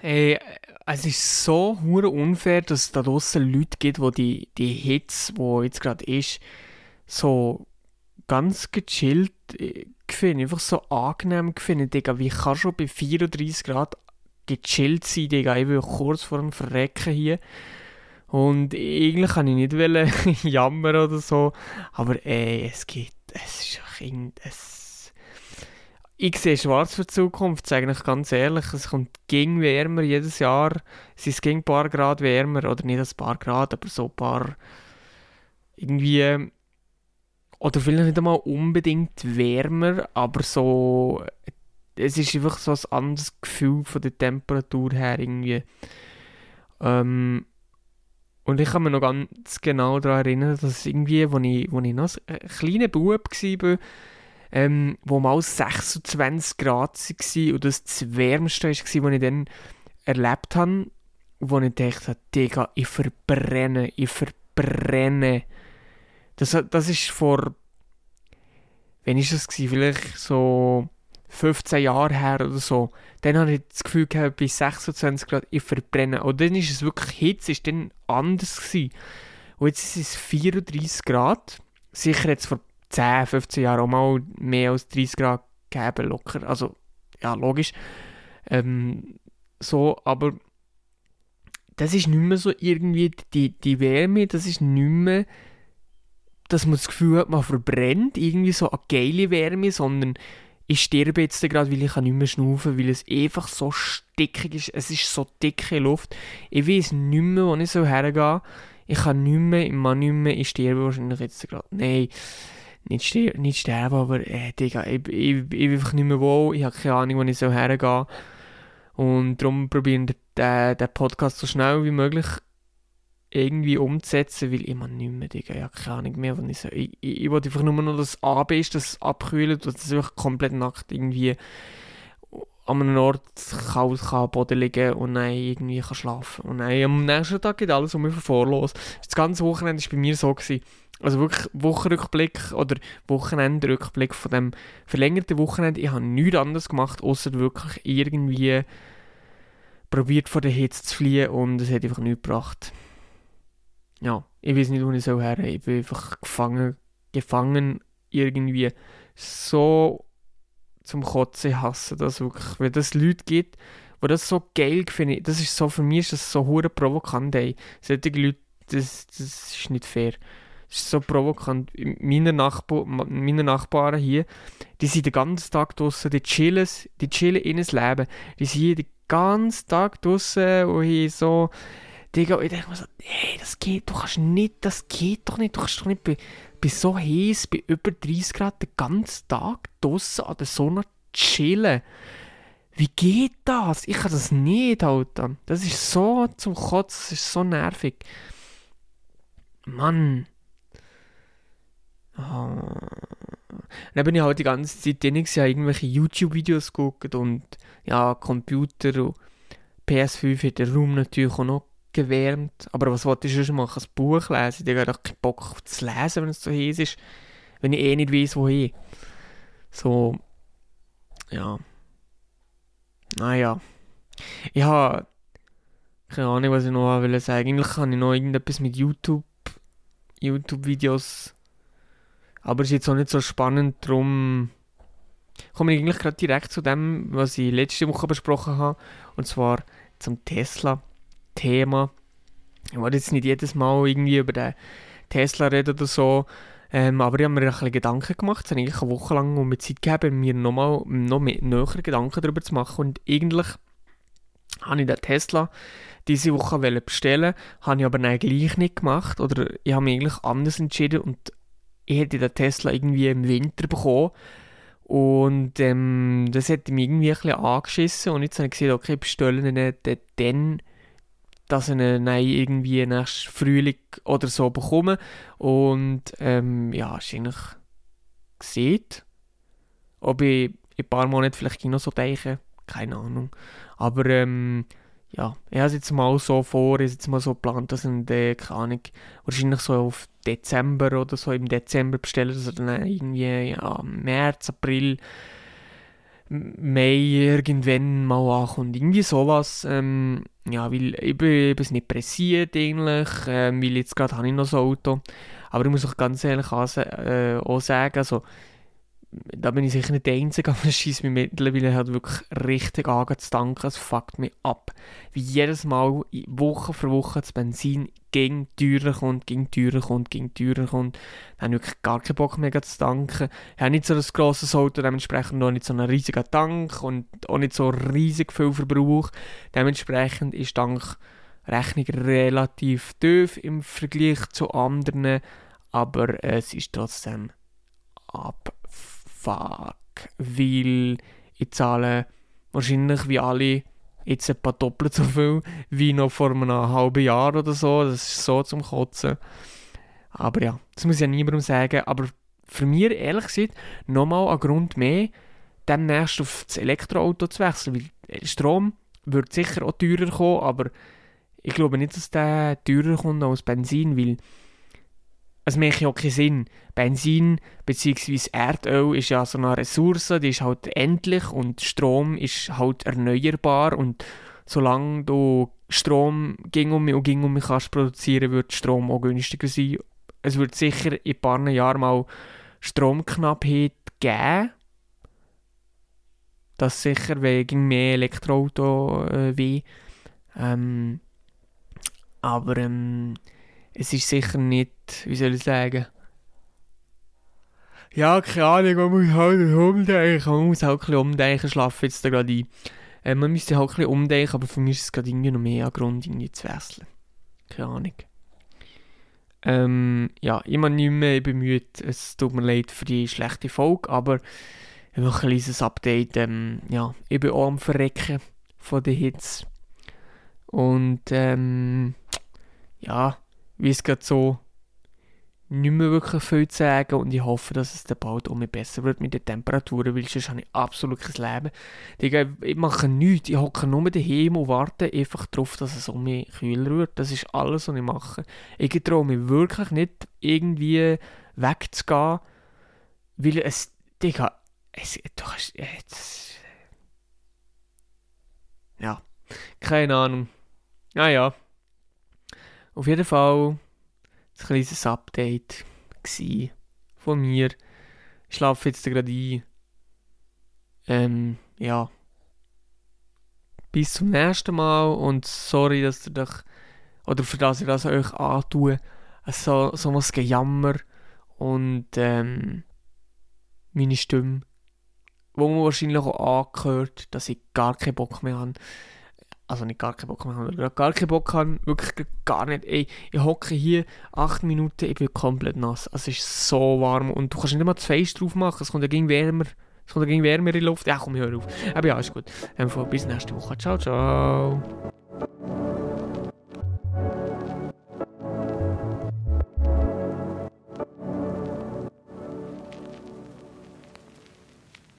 Hey, es ist so hure unfair, dass es da draußen Leute gibt, die die, die Hits, wo jetzt gerade ist, so ganz gechillt äh, finden, einfach so angenehm finden, Digga. Wie kann schon bei 34 Grad gechillt sein, Digga? Ich bin kurz vor dem Verrecken hier. Und eigentlich kann ich nicht jammern oder so, aber ey, es geht, es ist einfach es ich sehe schwarz für die Zukunft, sage ich ganz ehrlich. Es kommt ging wärmer jedes Jahr. Es ist ging ein paar Grad wärmer, oder nicht ein paar Grad, aber so ein paar irgendwie oder vielleicht nicht einmal unbedingt wärmer, aber so es ist einfach so ein anderes Gefühl von der Temperatur her irgendwie. Ähm, und ich kann mich noch ganz genau daran erinnern, dass irgendwie, als ich, ich noch ein kleiner Bub war, ähm, wo mal 26 Grad war und das das Wärmste war, was ich dann erlebt habe, wo ich dachte, Digga, ich verbrenne, ich verbrenne. Das, das ist vor, wann ist das gewesen? Vielleicht so 15 Jahre her oder so. Dann habe ich das Gefühl gehabt, bei 26 Grad, ich verbrenne. Und dann ist es wirklich Hitze, ist dann anders gewesen. Und jetzt ist es 34 Grad. Sicher jetzt vor 10, 15 Jahren auch mal mehr als 30 Grad gegeben, locker. Also, ja, logisch. Ähm, so, aber das ist nicht mehr so irgendwie die, die Wärme, das ist nicht mehr, dass man das Gefühl hat, man verbrennt irgendwie so eine geile Wärme, sondern ich sterbe jetzt gerade, weil ich nicht mehr schnaufen weil es einfach so stickig ist. Es ist so dicke Luft. Ich weiß nicht mehr, wo ich so hergehe. Ich kann nicht mehr, ich kann nicht mehr, ich sterbe wahrscheinlich jetzt gerade. Nein nicht, nicht sterben, aber äh, Digga, ich, ich, ich, bin einfach nicht mehr wohl, ich habe keine Ahnung, wo ich so hergehe. Und darum probieren den, den Podcast so schnell wie möglich irgendwie umzusetzen, weil ich man nicht mehr, Digga, ich habe keine Ahnung mehr, was ich so, ich, ich, ich wollte einfach nur noch das AB ist, das abkühlt und das ist einfach komplett nackt irgendwie an einem Ort kalt kann am Boden liegen und dann irgendwie kann schlafen und dann am nächsten Tag geht alles um mich vor los. Das ganze Wochenende war bei mir so, gewesen, also wirklich Wochenrückblick oder Wochenendrückblick von dem verlängerten Wochenende. Ich habe nichts anderes gemacht, außer wirklich irgendwie probiert vor der Hitze zu fliehen und es hat einfach nichts gebracht. Ja, ich weiß nicht, wo ich so her. Ich bin einfach gefangen, gefangen irgendwie so zum Kotzen hassen das wirklich. Weil es Leute gibt, die das so geil finden. Das ist so, für mich ist das so hure provokant, ey. Solche Leute, das, das ist nicht fair. Das ist so provokant. Meine, Nachbar, meine Nachbarn hier, die sind den ganzen Tag draußen, die chillen, die chillen in Leben. Die sind hier den ganzen Tag draußen und hier so. Digga, ich denke mir so, hey, das geht, du kannst nicht, das geht doch nicht, du kannst doch nicht bei, bei so heiß, bei über 30 Grad den ganzen Tag draußen an der Sonne chillen. Wie geht das? Ich kann das nicht, Alter. Das ist so zum Kotzen, das ist so nervig. Mann. Dann bin ich halt die ganze Zeit drin, ja irgendwelche YouTube-Videos geguckt und ja, Computer und PS5 hat der Raum natürlich auch noch gewärmt. Aber was wollte ich schon machen? Ein Buch lesen? Ich habe doch keinen Bock zu lesen, wenn es so heiß ist. Wenn ich eh nicht weiß, wohin. So, ja. Naja. Ich habe keine Ahnung, was ich noch will sagen. Eigentlich kann ich noch irgendetwas mit YouTube, YouTube-Videos aber es ist jetzt auch nicht so spannend, darum komme ich eigentlich gerade direkt zu dem, was ich letzte Woche besprochen habe, und zwar zum Tesla-Thema. Ich wollte jetzt nicht jedes Mal irgendwie über den Tesla reden oder so, ähm, aber ich habe mir ein bisschen Gedanken gemacht, es hat eigentlich eine Woche lang um mir Zeit gegeben, mir nochmal noch mehr, näher Gedanken darüber zu machen. Und eigentlich habe ich den Tesla diese Woche bestellen, habe ich aber dann gleich nicht gemacht. Oder ich habe mich eigentlich anders entschieden und ich hätte den Tesla irgendwie im Winter bekommen. Und ähm, das hätte mich irgendwie ein bisschen angeschissen. Und jetzt habe ich gesehen, okay, ich bestelle ihn dann, dass ich ihn irgendwie nächstes Frühling oder so bekomme. Und ähm, ja, eigentlich gesehen. Ob ich in ein paar Monaten vielleicht noch so denke, keine Ahnung. Aber ähm, ja, ich habe es jetzt mal so vor, ich jetzt mal so geplant, dass ich den, keine Ahnung, wahrscheinlich so auf Dezember oder so im Dezember bestelle, dass er dann irgendwie ja, März, April Mai irgendwann mal ankommt. Irgendwie sowas. Ähm, ja, weil ich bin, ich bin nicht pressiert eigentlich, ähm, weil jetzt gerade habe ich noch so ein Auto. Aber ich muss auch ganz ehrlich auch, äh, auch sagen, also da bin ich sicher nicht der Einzige, aber es schießt mich mittlerweile halt wirklich richtig an zu danken. Es fuckt mich ab. Wie jedes Mal, Woche für Woche, das Benzin ging teurer kommt, ging teurer kommt, ging teurer kommt. Da habe ich wirklich gar keinen Bock mehr zu danken. Ich habe nicht so ein grosses Auto, dementsprechend noch nicht so einen riesigen Tank und auch nicht so riesig viel Verbrauch. Dementsprechend ist die Tankrechnung relativ tief im Vergleich zu anderen, aber es ist trotzdem ab fuck, weil ich zahle wahrscheinlich wie alle jetzt etwa doppelt so viel wie noch vor einem halben Jahr oder so. Das ist so zum Kotzen. Aber ja, das muss ich ja niemandem sagen. Aber für mich, ehrlich gesagt, nochmal ein Grund mehr, demnächst auf das Elektroauto zu wechseln. Weil Strom wird sicher auch teurer kommen, aber ich glaube nicht, dass der teurer kommt als Benzin, weil es macht ja keinen Sinn. Benzin bzw. Erdöl ist ja so eine Ressource, die ist halt endlich und Strom ist halt erneuerbar und solange du Strom ging um mich und ging um mich kannst produzieren, wird Strom auch günstiger sein. Es wird sicher in ein paar Jahren mal Stromknappheit geben. Das sicher wegen mehr Elektroauto äh, wie. Ähm, aber ähm, es ist sicher nicht, wie soll ich sagen, ja, keine Ahnung, man muss halt umdenken, man muss halt ein bisschen umdenken, schlafen jetzt da gerade ein. Äh, man müsste halt ein bisschen umdenken, aber für mich ist es gerade irgendwie noch mehr ein Grund, irgendwie zu wechseln. Keine Ahnung. Ähm, ja, immer nicht mehr bemüht, es tut mir leid für die schlechte Folge, aber ein kleines Update, ähm, ja, ich bin auch am Verrecken von den Hits. Und, ähm, ja, wie es gerade so nicht mehr wirklich viel zu sagen und ich hoffe, dass es dann bald um mich besser wird mit den Temperaturen, weil sonst habe ich absolut kein Leben. Ich mache nichts, ich hocke nur daheim und warte einfach darauf, dass es um mich kühler wird. Das ist alles, was ich mache. Ich traue mich wirklich nicht, irgendwie wegzugehen, weil es, Digga, es, du hast, jetzt, ja, keine Ahnung. Naja. Ah, auf jeden Fall ein kleines Update von mir. Ich schlafe jetzt gerade ein. Ähm, ja. Bis zum nächsten Mal und sorry, dass ihr doch, oder für das ich das euch antue, so, so was Gejammer und ähm, meine Stimme, wo man wahrscheinlich auch angehört, dass ich gar keinen Bock mehr habe also nicht gar keinen Bock mehr haben, gar keinen Bock haben, wirklich gar nicht. Ey, ich hocke hier 8 Minuten, ich bin komplett nass. Es ist so warm und du kannst nicht mal das Face drauf machen, es kommt ja gegen wärmer. Es kommt ja gegen wärmer in die Luft. Ja, komm, hör auf. Aber ja, ist gut. Bis nächste Woche. Ciao, ciao.